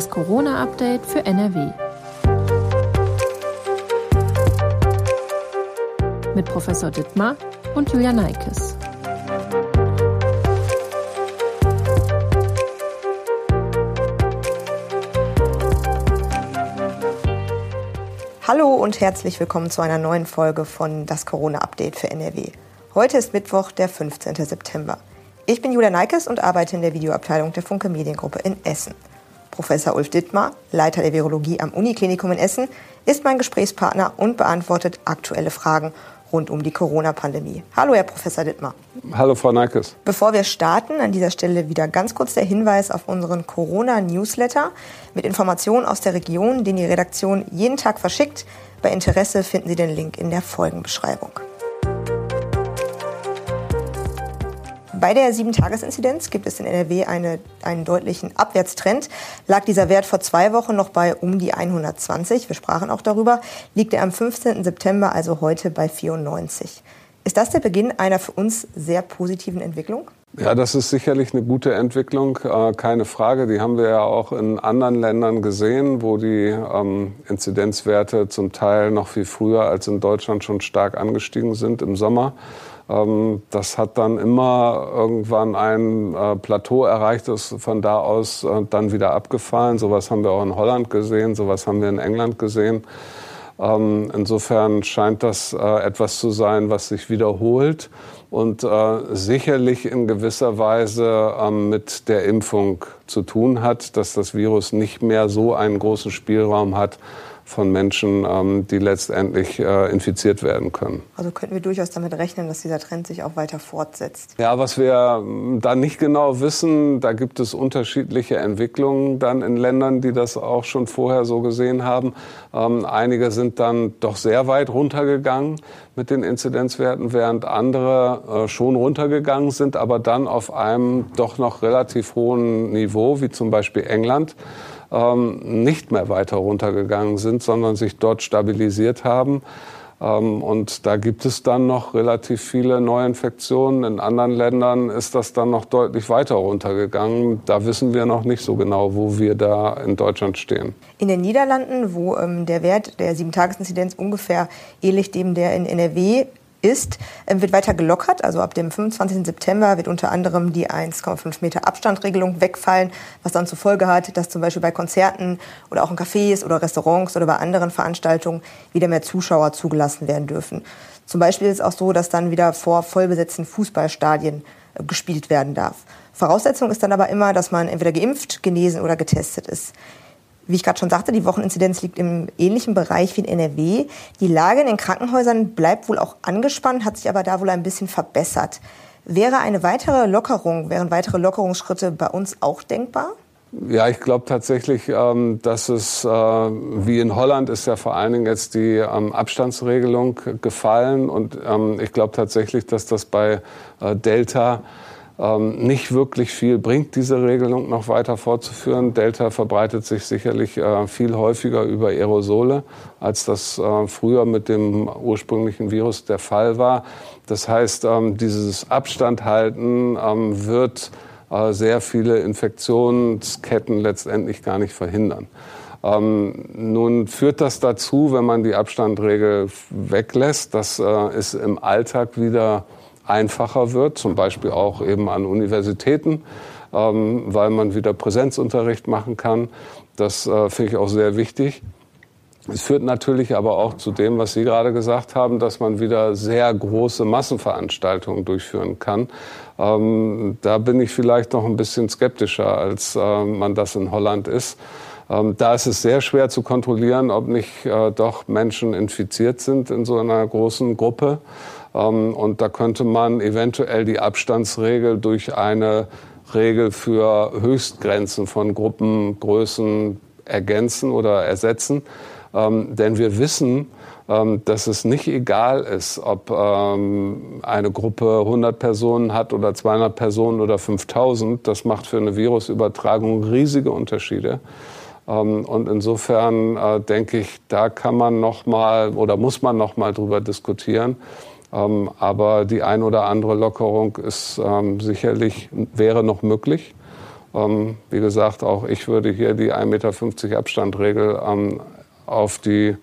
Das Corona-Update für NRW. Mit Professor Dittmar und Julia Neikes. Hallo und herzlich willkommen zu einer neuen Folge von Das Corona-Update für NRW. Heute ist Mittwoch, der 15. September. Ich bin Julia Neikes und arbeite in der Videoabteilung der Funke Mediengruppe in Essen. Professor Ulf Dittmar, Leiter der Virologie am Uniklinikum in Essen, ist mein Gesprächspartner und beantwortet aktuelle Fragen rund um die Corona-Pandemie. Hallo, Herr Professor Dittmar. Hallo, Frau Neikes. Bevor wir starten, an dieser Stelle wieder ganz kurz der Hinweis auf unseren Corona-Newsletter mit Informationen aus der Region, den die Redaktion jeden Tag verschickt. Bei Interesse finden Sie den Link in der Folgenbeschreibung. Bei der 7-Tages-Inzidenz gibt es in NRW eine, einen deutlichen Abwärtstrend. Lag dieser Wert vor zwei Wochen noch bei um die 120, wir sprachen auch darüber, liegt er am 15. September, also heute, bei 94. Ist das der Beginn einer für uns sehr positiven Entwicklung? Ja, das ist sicherlich eine gute Entwicklung, äh, keine Frage. Die haben wir ja auch in anderen Ländern gesehen, wo die ähm, Inzidenzwerte zum Teil noch viel früher als in Deutschland schon stark angestiegen sind im Sommer. Ähm, das hat dann immer irgendwann ein äh, Plateau erreicht, das von da aus äh, dann wieder abgefallen. Sowas haben wir auch in Holland gesehen, sowas haben wir in England gesehen. Ähm, insofern scheint das äh, etwas zu sein, was sich wiederholt und sicherlich in gewisser Weise ähm, mit der Impfung zu tun hat, dass das Virus nicht mehr so einen großen Spielraum hat, von Menschen, ähm, die letztendlich äh, infiziert werden können. Also könnten wir durchaus damit rechnen, dass dieser Trend sich auch weiter fortsetzt? Ja, was wir ähm, da nicht genau wissen, da gibt es unterschiedliche Entwicklungen dann in Ländern, die das auch schon vorher so gesehen haben. Ähm, einige sind dann doch sehr weit runtergegangen mit den Inzidenzwerten, während andere äh, schon runtergegangen sind, aber dann auf einem doch noch relativ hohen Niveau, wie zum Beispiel England ähm, nicht mehr weiter runtergegangen sind, sondern sich dort stabilisiert haben. Ähm, und da gibt es dann noch relativ viele Neuinfektionen. In anderen Ländern ist das dann noch deutlich weiter runtergegangen. Da wissen wir noch nicht so genau, wo wir da in Deutschland stehen. In den Niederlanden, wo ähm, der Wert der Sieben-Tages-Inzidenz ungefähr ähnlich dem der in NRW ist, ähm, wird weiter gelockert. Also ab dem 25. September wird unter anderem die 1,5 Meter Abstandregelung wegfallen, was dann zur Folge hat, dass zum Beispiel bei Konzerten oder auch in Cafés oder Restaurants oder bei anderen Veranstaltungen wieder mehr Zuschauer zugelassen werden dürfen. Zum Beispiel ist es auch so, dass dann wieder vor vollbesetzten Fußballstadien äh, gespielt werden darf. Voraussetzung ist dann aber immer, dass man entweder geimpft, genesen oder getestet ist. Wie ich gerade schon sagte, die Wocheninzidenz liegt im ähnlichen Bereich wie in NRW. Die Lage in den Krankenhäusern bleibt wohl auch angespannt, hat sich aber da wohl ein bisschen verbessert. Wäre eine weitere Lockerung, wären weitere Lockerungsschritte bei uns auch denkbar? Ja, ich glaube tatsächlich, ähm, dass es, äh, wie in Holland ist ja vor allen Dingen jetzt die ähm, Abstandsregelung gefallen. Und ähm, ich glaube tatsächlich, dass das bei äh, Delta ähm, nicht wirklich viel bringt, diese Regelung noch weiter fortzuführen. Delta verbreitet sich sicherlich äh, viel häufiger über Aerosole, als das äh, früher mit dem ursprünglichen Virus der Fall war. Das heißt, ähm, dieses Abstandhalten ähm, wird äh, sehr viele Infektionsketten letztendlich gar nicht verhindern. Ähm, nun führt das dazu, wenn man die Abstandregel weglässt, dass äh, es im Alltag wieder einfacher wird, zum Beispiel auch eben an Universitäten, ähm, weil man wieder Präsenzunterricht machen kann. Das äh, finde ich auch sehr wichtig. Es führt natürlich aber auch zu dem, was Sie gerade gesagt haben, dass man wieder sehr große Massenveranstaltungen durchführen kann. Ähm, da bin ich vielleicht noch ein bisschen skeptischer, als äh, man das in Holland ist. Ähm, da ist es sehr schwer zu kontrollieren, ob nicht äh, doch Menschen infiziert sind in so einer großen Gruppe. Ähm, und da könnte man eventuell die Abstandsregel durch eine Regel für Höchstgrenzen von Gruppengrößen ergänzen oder ersetzen. Ähm, denn wir wissen, ähm, dass es nicht egal ist, ob eine Gruppe 100 Personen hat oder 200 Personen oder 5000. Das macht für eine Virusübertragung riesige Unterschiede. Und insofern äh, denke ich, da kann man noch mal oder muss man noch mal drüber diskutieren. Ähm, aber die ein oder andere Lockerung ist ähm, sicherlich, wäre noch möglich. Ähm, wie gesagt, auch ich würde hier die 1,50 Meter Abstandregel ähm, auf die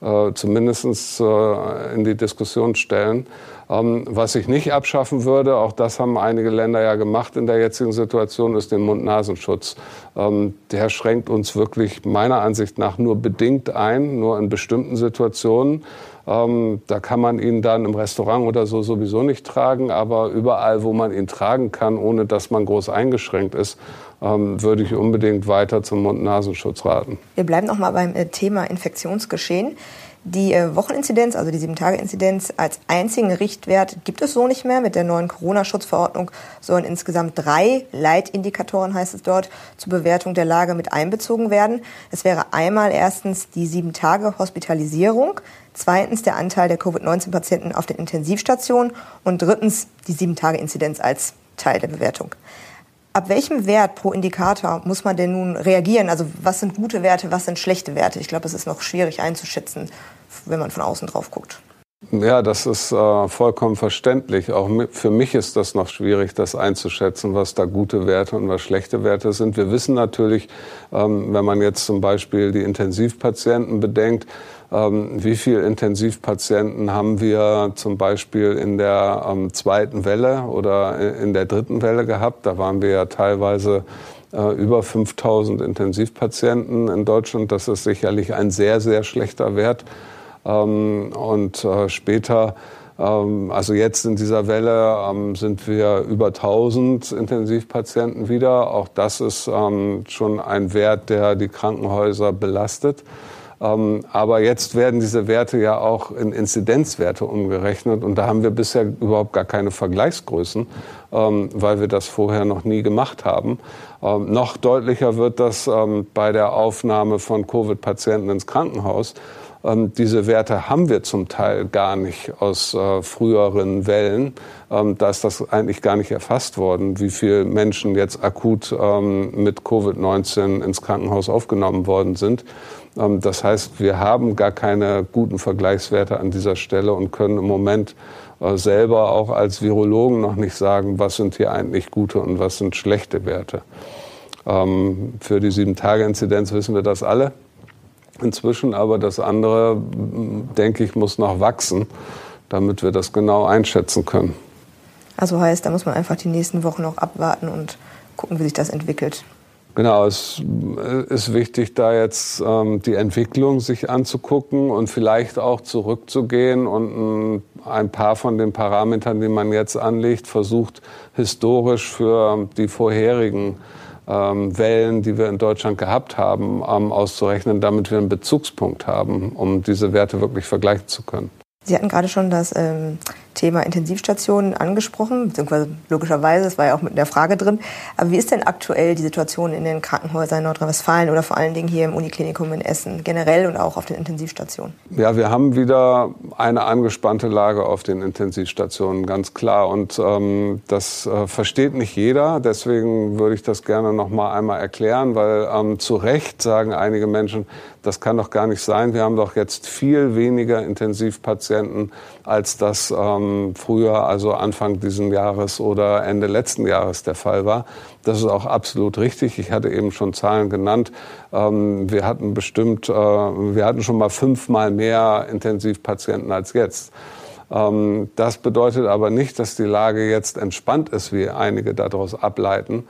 äh, zumindest äh, in die Diskussion stellen. Ähm, was ich nicht abschaffen würde, auch das haben einige Länder ja gemacht in der jetzigen Situation, ist den Mund-Nasenschutz. Ähm, der schränkt uns wirklich meiner Ansicht nach nur bedingt ein, nur in bestimmten Situationen. Ähm, da kann man ihn dann im Restaurant oder so sowieso nicht tragen, aber überall, wo man ihn tragen kann, ohne dass man groß eingeschränkt ist, ähm, würde ich unbedingt weiter zum Mund-Nasenschutz raten. Wir bleiben noch mal beim äh, Thema Infektionsgeschehen. Die äh, Wocheninzidenz, also die Sieben-Tage-Inzidenz als einzigen Richtwert gibt es so nicht mehr. Mit der neuen Corona-Schutzverordnung sollen insgesamt drei Leitindikatoren, heißt es dort, zur Bewertung der Lage mit einbezogen werden. Es wäre einmal erstens die Sieben-Tage-Hospitalisierung, zweitens der Anteil der Covid-19-Patienten auf den Intensivstationen und drittens die Sieben-Tage-Inzidenz als Teil der Bewertung. Ab welchem Wert pro Indikator muss man denn nun reagieren? Also was sind gute Werte, was sind schlechte Werte? Ich glaube, es ist noch schwierig einzuschätzen, wenn man von außen drauf guckt. Ja, das ist äh, vollkommen verständlich. Auch für mich ist das noch schwierig, das einzuschätzen, was da gute Werte und was schlechte Werte sind. Wir wissen natürlich, ähm, wenn man jetzt zum Beispiel die Intensivpatienten bedenkt, ähm, wie viele Intensivpatienten haben wir zum Beispiel in der ähm, zweiten Welle oder in der dritten Welle gehabt? Da waren wir ja teilweise äh, über 5000 Intensivpatienten in Deutschland. Das ist sicherlich ein sehr, sehr schlechter Wert. Ähm, und äh, später also jetzt in dieser Welle sind wir über 1000 Intensivpatienten wieder. Auch das ist schon ein Wert, der die Krankenhäuser belastet. Ähm, aber jetzt werden diese Werte ja auch in Inzidenzwerte umgerechnet und da haben wir bisher überhaupt gar keine Vergleichsgrößen, ähm, weil wir das vorher noch nie gemacht haben. Ähm, noch deutlicher wird das bei der Aufnahme von Covid-Patienten ins Krankenhaus. diese Werte haben wir zum Teil gar nicht aus äh, früheren Wellen. da ist das eigentlich gar nicht erfasst worden, wie viele Menschen jetzt akut mit Covid-19 ins Krankenhaus aufgenommen worden sind. Ähm, das heißt, wir haben gar keine guten Vergleichswerte an dieser Stelle und können im Moment äh, selber auch als Virologen noch nicht sagen, was sind hier eigentlich gute und was sind schlechte Werte. Ähm, für die Sieben-Tage-Inzidenz wissen wir das alle inzwischen, aber das andere, denke ich, muss noch wachsen, damit wir das genau einschätzen können. Also heißt, da muss man einfach die nächsten Wochen noch abwarten und gucken, wie sich das entwickelt. Genau, es ist wichtig, da jetzt ähm, die Entwicklung sich anzugucken und vielleicht auch zurückzugehen und ein paar von den Parametern, die man jetzt anlegt, versucht historisch für die vorherigen ähm, Wellen, die wir in Deutschland gehabt haben, ähm, auszurechnen, damit wir einen Bezugspunkt haben, um diese Werte wirklich vergleichen zu können. Sie hatten gerade schon das ähm, Thema Intensivstationen angesprochen, beziehungsweise logischerweise, das war ja auch mit der Frage drin. Aber wie ist denn aktuell die Situation in den Krankenhäusern in Nordrhein-Westfalen oder vor allen Dingen hier im Uniklinikum in Essen generell und auch auf den Intensivstationen? Ja, wir haben wieder eine angespannte Lage auf den Intensivstationen, ganz klar. Und ähm, das äh, versteht nicht jeder. Deswegen würde ich das gerne noch mal einmal erklären, weil ähm, zu Recht sagen einige Menschen, das kann doch gar nicht sein. Wir haben doch jetzt viel weniger Intensivpatienten, als das ähm, früher, also Anfang dieses Jahres oder Ende letzten Jahres der Fall war. Das ist auch absolut richtig. Ich hatte eben schon Zahlen genannt. Ähm, wir hatten bestimmt, äh, wir hatten schon mal fünfmal mehr Intensivpatienten als jetzt. Ähm, das bedeutet aber nicht, dass die Lage jetzt entspannt ist, wie einige daraus ableiten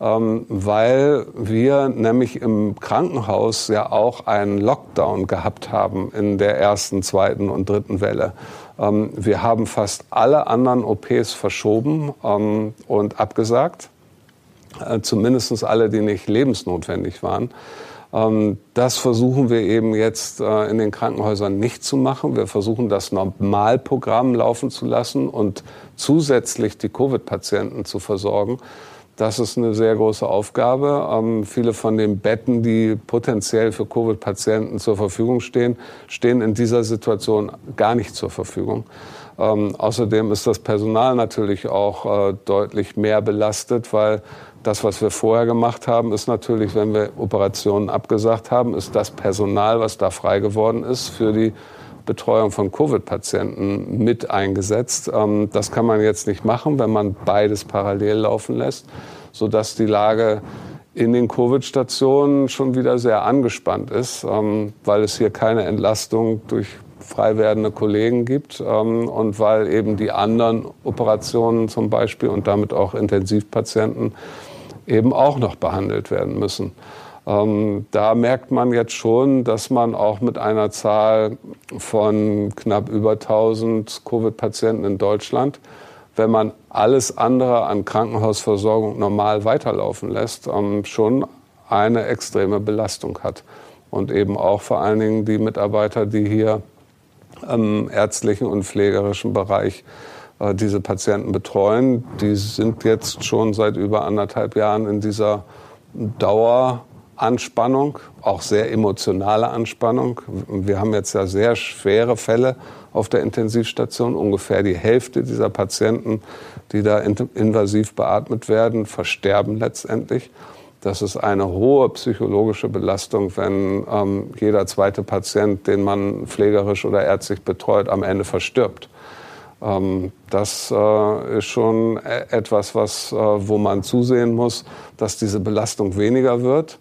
ähm, weil wir nämlich im Krankenhaus ja auch einen Lockdown gehabt haben in der ersten, zweiten und dritten Welle. Ähm, wir haben fast alle anderen OPs verschoben ähm, und abgesagt, äh, zumindest alle, die nicht lebensnotwendig waren. Das versuchen wir eben jetzt äh, in den Krankenhäusern nicht zu machen. Wir versuchen das Normalprogramm laufen zu lassen und zusätzlich die Covid-Patienten zu versorgen. Das ist eine sehr große Aufgabe. Ähm, viele von den Betten, die potenziell für Covid-Patienten zur Verfügung stehen, stehen in dieser Situation gar nicht zur Verfügung. Ähm, außerdem ist das Personal natürlich auch äh, deutlich mehr belastet, weil das, was wir vorher gemacht haben, ist natürlich, wenn wir Operationen abgesagt haben, ist das Personal, was da frei geworden ist, für die Betreuung von Covid-Patienten mit eingesetzt. Ähm, das kann man jetzt nicht machen, wenn man beides parallel laufen lässt, sodass die Lage in den Covid-Stationen schon wieder sehr angespannt ist, ähm, weil es hier keine Entlastung durch frei werdende Kollegen gibt ähm, und weil eben die anderen Operationen zum Beispiel und damit auch Intensivpatienten eben auch noch behandelt werden müssen. Ähm, da merkt man jetzt schon, dass man auch mit einer Zahl von knapp über 1000 Covid-Patienten in Deutschland, wenn man alles andere an Krankenhausversorgung normal weiterlaufen lässt, ähm, schon eine extreme Belastung hat. Und eben auch vor allen Dingen die Mitarbeiter, die hier im ärztlichen und pflegerischen Bereich äh, diese Patienten betreuen, die sind jetzt schon seit über anderthalb Jahren in dieser Dauer Anspannung, auch sehr emotionale Anspannung. Wir haben jetzt ja sehr schwere Fälle auf der Intensivstation. Ungefähr die Hälfte dieser Patienten, die da invasiv beatmet werden, versterben letztendlich. Das ist eine hohe psychologische Belastung, wenn ähm, jeder zweite Patient, den man pflegerisch oder ärztlich betreut, am Ende verstirbt. Ähm, das äh, ist schon e-, etwas, was, äh, wo man zusehen muss, dass diese Belastung weniger wird.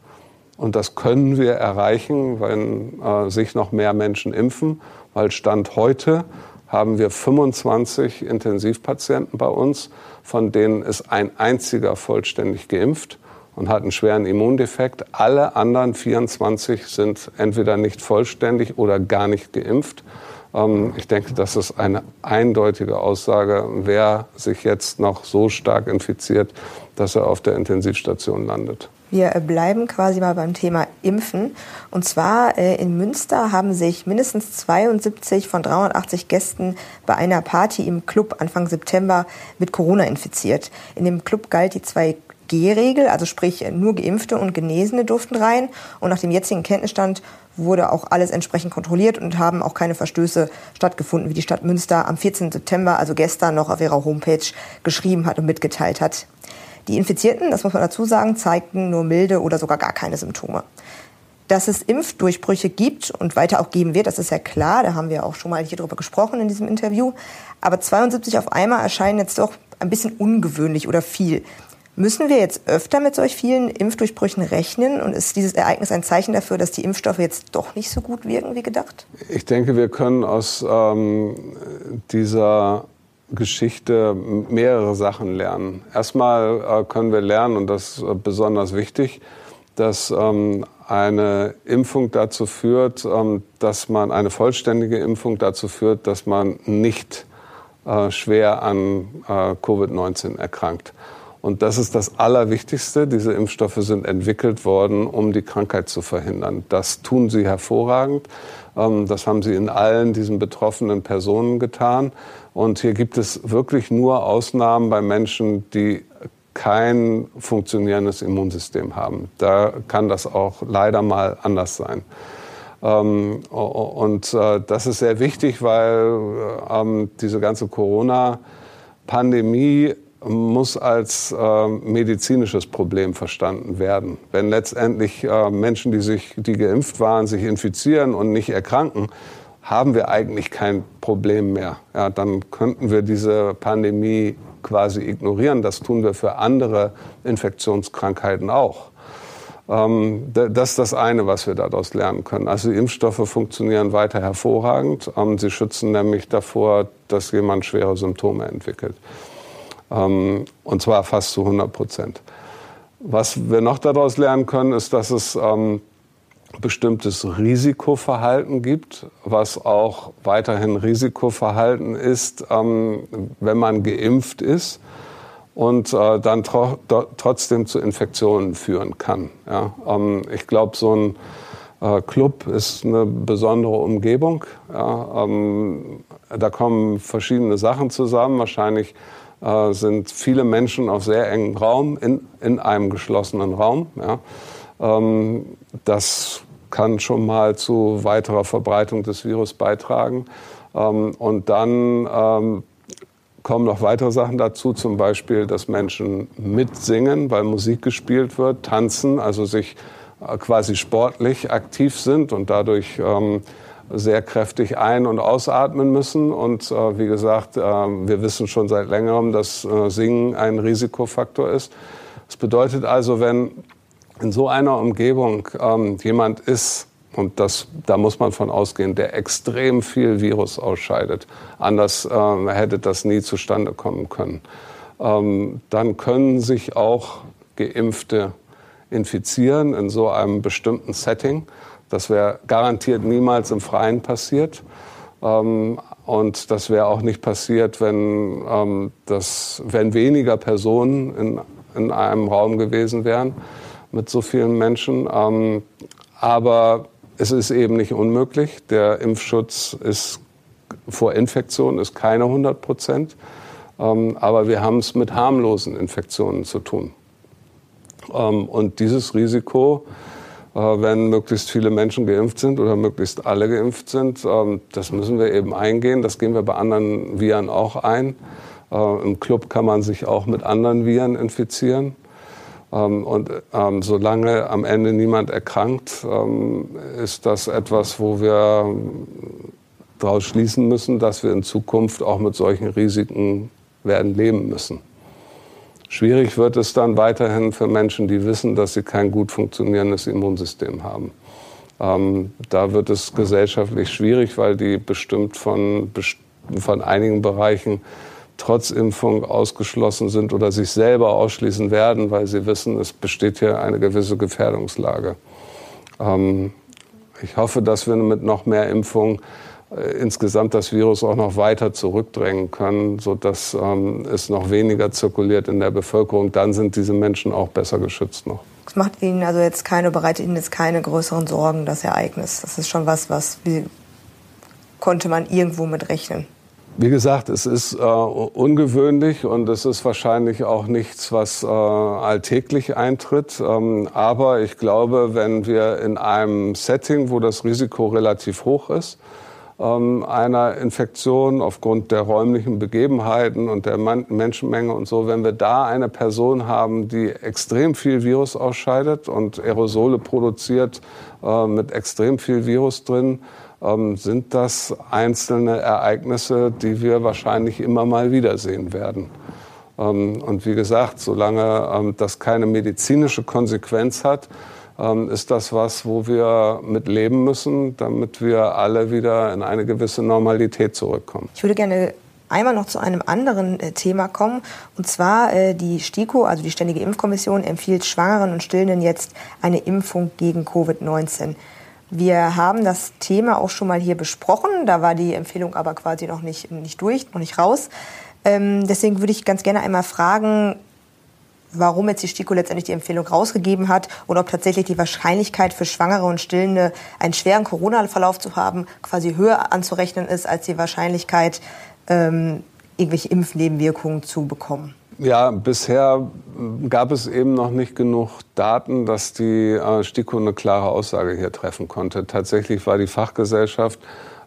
Und das können wir erreichen, wenn äh, sich noch mehr Menschen impfen, weil Stand heute haben wir 25 Intensivpatienten bei uns, von denen ist ein einziger vollständig geimpft und hat einen schweren Immundefekt. Alle anderen 24 sind entweder nicht vollständig oder gar nicht geimpft. Ähm, ich denke, das ist eine eindeutige Aussage, wer sich jetzt noch so stark infiziert, dass er auf der Intensivstation landet. Wir bleiben quasi mal beim Thema Impfen. Und zwar äh, in Münster haben sich mindestens 72 von 380 Gästen bei einer Party im Club Anfang September mit Corona infiziert. In dem Club galt die 2G-Regel, also sprich nur Geimpfte und Genesene durften rein. Und nach dem jetzigen Kenntnisstand wurde auch alles entsprechend kontrolliert und haben auch keine Verstöße stattgefunden, wie die Stadt Münster am 14. September, also gestern noch auf ihrer Homepage geschrieben hat und mitgeteilt hat. Die Infizierten, das muss man dazu sagen, zeigten nur milde oder sogar gar keine Symptome. Dass es Impfdurchbrüche gibt und weiter auch geben wird, das ist ja klar. Da haben wir auch schon mal hier drüber gesprochen in diesem Interview. Aber 72 auf einmal erscheinen jetzt doch ein bisschen ungewöhnlich oder viel. Müssen wir jetzt öfter mit solch vielen Impfdurchbrüchen rechnen? Und ist dieses Ereignis ein Zeichen dafür, dass die Impfstoffe jetzt doch nicht so gut wirken wie gedacht? Ich denke, wir können aus ähm, dieser Geschichte mehrere Sachen lernen. Erstmal äh, können wir lernen, und das ist äh, besonders wichtig, dass ähm, eine Impfung dazu führt, ähm, dass man eine vollständige Impfung dazu führt, dass man nicht äh, schwer an äh, Covid-19 erkrankt. Und das ist das Allerwichtigste. Diese Impfstoffe sind entwickelt worden, um die Krankheit zu verhindern. Das tun sie hervorragend. Ähm, das haben sie in allen diesen betroffenen Personen getan. Und hier gibt es wirklich nur Ausnahmen bei Menschen, die kein funktionierendes Immunsystem haben. Da kann das auch leider mal anders sein. Ähm, und äh, das ist sehr wichtig, weil ähm, diese ganze Corona-Pandemie muss als äh, medizinisches Problem verstanden werden. Wenn letztendlich äh, Menschen, die sich, die geimpft waren, sich infizieren und nicht erkranken, haben wir eigentlich kein Problem mehr. Ja, dann könnten wir diese Pandemie quasi ignorieren. Das tun wir für andere Infektionskrankheiten auch. Ähm, das ist das eine, was wir daraus lernen können. Also die Impfstoffe funktionieren weiter hervorragend. Ähm, sie schützen nämlich davor, dass jemand schwere Symptome entwickelt. Ähm, und zwar fast zu 100 Prozent. Was wir noch daraus lernen können, ist, dass es bestimmtes Risikoverhalten gibt, was auch weiterhin Risikoverhalten ist, ähm, wenn man geimpft ist und äh, dann tro trotzdem zu Infektionen führen kann. Ja? Ähm, ich glaube, so ein äh, Club ist eine besondere Umgebung. Ja? Ähm, da kommen verschiedene Sachen zusammen. Wahrscheinlich äh, sind viele Menschen auf sehr engem Raum, in, in einem geschlossenen Raum. Ja? Ähm, das kann schon mal zu weiterer Verbreitung des Virus beitragen. Ähm, und dann ähm, kommen noch weitere Sachen dazu, zum Beispiel, dass Menschen mitsingen, weil Musik gespielt wird, tanzen, also sich äh, quasi sportlich aktiv sind und dadurch sehr kräftig ein- und ausatmen müssen. Und äh, wie gesagt, wir wissen schon seit längerem, dass Singen ein Risikofaktor ist. Das bedeutet also, wenn in so einer Umgebung ähm, jemand ist, und das, da muss man von ausgehen, der extrem viel Virus ausscheidet, anders ähm, hätte das nie zustande kommen können, ähm, dann können sich auch Geimpfte infizieren in so einem bestimmten Setting. Das wäre garantiert niemals im Freien passiert. Ähm, und das wäre auch nicht passiert, wenn, ähm, das, wenn weniger Personen in, in einem Raum gewesen wären mit so vielen Menschen. Ähm, aber es ist eben nicht unmöglich. Der Impfschutz ist vor Infektionen ist keine 100 Prozent. Ähm, aber wir haben es mit harmlosen Infektionen zu tun. Ähm, und dieses Risiko, wenn möglichst viele Menschen geimpft sind oder möglichst alle geimpft sind, ähm, das müssen wir eben eingehen. Das gehen wir bei anderen Viren auch ein. Äh, Im Club kann man sich auch mit anderen Viren infizieren. Ähm, und solange am Ende niemand erkrankt, ist das etwas, wo wir daraus schließen müssen, dass wir in Zukunft auch mit solchen Risiken werden leben müssen. Schwierig wird es dann weiterhin für Menschen, die wissen, dass sie kein gut funktionierendes Immunsystem haben. Ähm, da wird es gesellschaftlich schwierig, weil die bestimmt von, von einigen Bereichen trotz Impfung ausgeschlossen sind oder sich selber ausschließen werden, weil sie wissen, es besteht hier eine gewisse Gefährdungslage. Ähm, ich hoffe, dass wir mit noch mehr Impfung äh, insgesamt das Virus auch noch weiter zurückdrängen können, sodass ähm, es noch weniger zirkuliert in der Bevölkerung. Dann sind diese Menschen auch besser geschützt noch. Es macht Ihnen also jetzt keine, bereitet Ihnen jetzt keine größeren Sorgen, das Ereignis. Das ist schon was, was wie, konnte man irgendwo mit rechnen. Wie gesagt, es ist äh, ungewöhnlich und es ist wahrscheinlich auch nichts, was äh, alltäglich eintritt. Ähm, aber ich glaube, wenn wir in einem Setting, wo das Risiko relativ hoch ist, einer Infektion aufgrund der räumlichen Begebenheiten und der Menschenmenge und so, wenn wir da eine Person haben, die extrem viel Virus ausscheidet und Aerosole produziert äh, mit extrem viel Virus drin, ähm, sind das einzelne Ereignisse, die wir wahrscheinlich immer mal wiedersehen werden. Ähm, und wie gesagt, solange das keine medizinische Konsequenz hat, ähm, ist das was, wo wir mit leben müssen, damit wir alle wieder in eine gewisse Normalität zurückkommen. Ich würde gerne einmal noch zu einem anderen äh, Thema kommen. Und zwar äh, die STIKO, also die Ständige Impfkommission, empfiehlt Schwangeren und Stillenden jetzt eine Impfung gegen Covid-19. Wir haben das Thema auch schon mal hier besprochen. Da war die Empfehlung aber quasi noch nicht, nicht durch, noch nicht raus. Ähm, deswegen würde ich ganz gerne einmal fragen, warum jetzt die STIKO letztendlich die Empfehlung rausgegeben hat und ob tatsächlich die Wahrscheinlichkeit für Schwangere und Stillende einen schweren Corona-Verlauf zu haben quasi höher anzurechnen ist als die Wahrscheinlichkeit, ähm, irgendwelche Impfnebenwirkungen zu bekommen. Ja, bisher gab es eben noch nicht genug Daten, dass die äh, STIKO eine klare Aussage hier treffen konnte. Tatsächlich war die Fachgesellschaft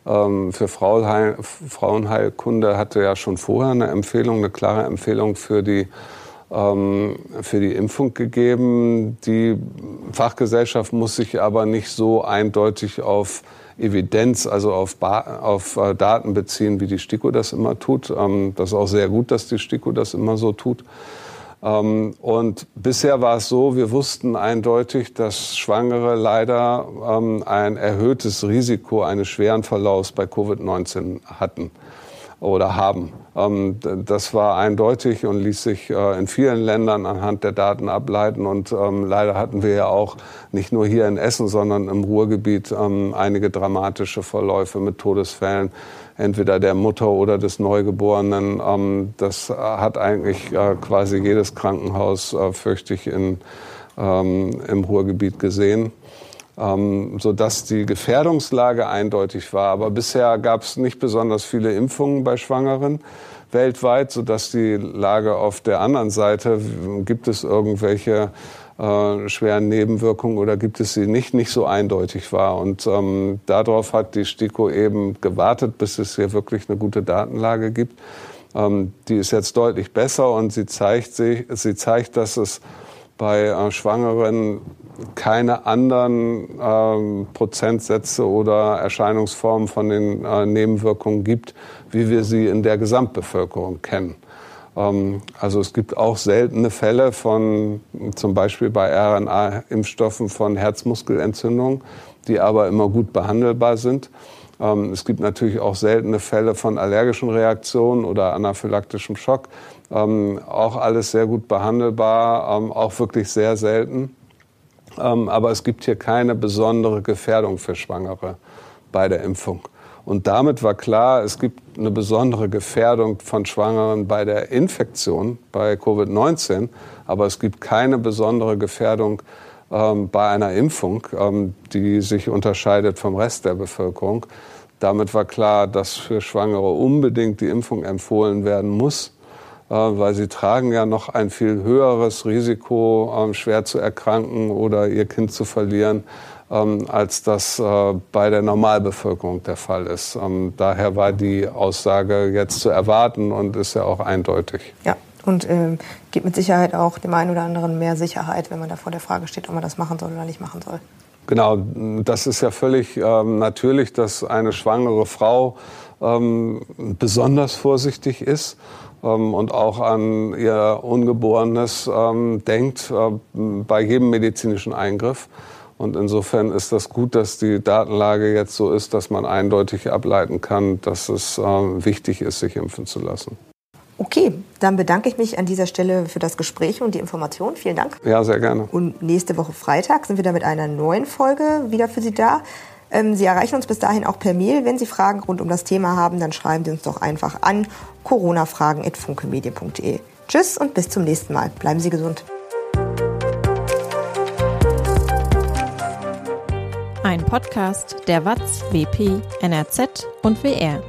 ähm, für Frauenheil, Frauenheilkunde hatte ja schon vorher eine Empfehlung, eine klare Empfehlung für die für die Impfung gegeben. Die Fachgesellschaft muss sich aber nicht so eindeutig auf Evidenz, also auf, ba auf äh, Daten beziehen, wie die STIKO das immer tut. Ähm, das ist auch sehr gut, dass die STIKO das immer so tut. Ähm, und bisher war es so, wir wussten eindeutig, dass Schwangere leider ähm, ein erhöhtes Risiko eines schweren Verlaufs bei Covid-19 hatten oder haben. Ähm, das war eindeutig und ließ sich äh, in vielen Ländern anhand der Daten ableiten. Und ähm, leider hatten wir ja auch nicht nur hier in Essen, sondern im Ruhrgebiet ähm, einige dramatische Verläufe mit Todesfällen, entweder der Mutter oder des Neugeborenen. das hat eigentlich äh, quasi jedes Krankenhaus, äh, fürchte ich, in, im Ruhrgebiet gesehen ähm, sodass die Gefährdungslage eindeutig war. Aber bisher gab es nicht besonders viele Impfungen bei Schwangeren weltweit, sodass die Lage auf der anderen Seite, gibt es irgendwelche äh, schweren Nebenwirkungen oder gibt es sie nicht, nicht so eindeutig war. Und ähm, darauf hat die STIKO eben gewartet, bis es hier wirklich eine gute Datenlage gibt. Ähm, die ist jetzt deutlich besser und sie zeigt, sich, sie zeigt dass es bei äh, Schwangeren keine anderen ähm, Prozentsätze oder Erscheinungsformen von den äh, Nebenwirkungen gibt, wie wir sie in der Gesamtbevölkerung kennen. Ähm, also es gibt auch seltene Fälle von zum Beispiel bei RNA-Impfstoffen von Herzmuskelentzündungen, die aber immer gut behandelbar sind. Ähm, es gibt natürlich auch seltene Fälle von allergischen Reaktionen oder anaphylaktischem Schock. Ähm, auch alles sehr gut behandelbar, auch wirklich sehr selten. Aber es gibt hier keine besondere Gefährdung für Schwangere bei der Impfung. Und damit war klar, es gibt eine besondere Gefährdung von Schwangeren bei der Infektion, bei Covid-19, aber es gibt keine besondere Gefährdung ähm, bei einer Impfung, ähm, die sich unterscheidet vom Rest der Bevölkerung. Damit war klar, dass für Schwangere unbedingt die Impfung empfohlen werden muss, weil sie tragen ja noch ein viel höheres Risiko, ähm, schwer zu erkranken oder ihr Kind zu verlieren, ähm, als das äh, bei der Normalbevölkerung der Fall ist. Ähm, daher war die Aussage jetzt zu erwarten und ist ja auch eindeutig. Ja. Und ähm, gibt mit Sicherheit auch dem einen oder anderen mehr Sicherheit, wenn man da vor der Frage steht, ob man das machen soll oder nicht machen soll. Genau, das ist ja völlig ähm, natürlich, dass eine schwangere Frau ähm, besonders vorsichtig ist und auch an ihr Ungeborenes ähm, denkt äh, bei jedem medizinischen Eingriff. Und insofern ist das gut, dass die Datenlage jetzt so ist, dass man eindeutig ableiten kann, dass es äh, wichtig ist, sich impfen zu lassen. Okay, dann bedanke ich mich an dieser Stelle für das Gespräch und die Information. Vielen Dank. Ja, sehr gerne. Und nächste Woche Freitag sind wir dann mit einer neuen Folge wieder für Sie da. Ähm, Sie erreichen uns bis dahin auch per Mail. Wenn Sie Fragen rund um das Thema haben, dann schreiben Sie uns doch einfach an coronafragen.funkemedien.de. Tschüss und bis zum nächsten Mal. Bleiben Sie gesund. Ein Podcast der WAZ, WP, NRZ und WR.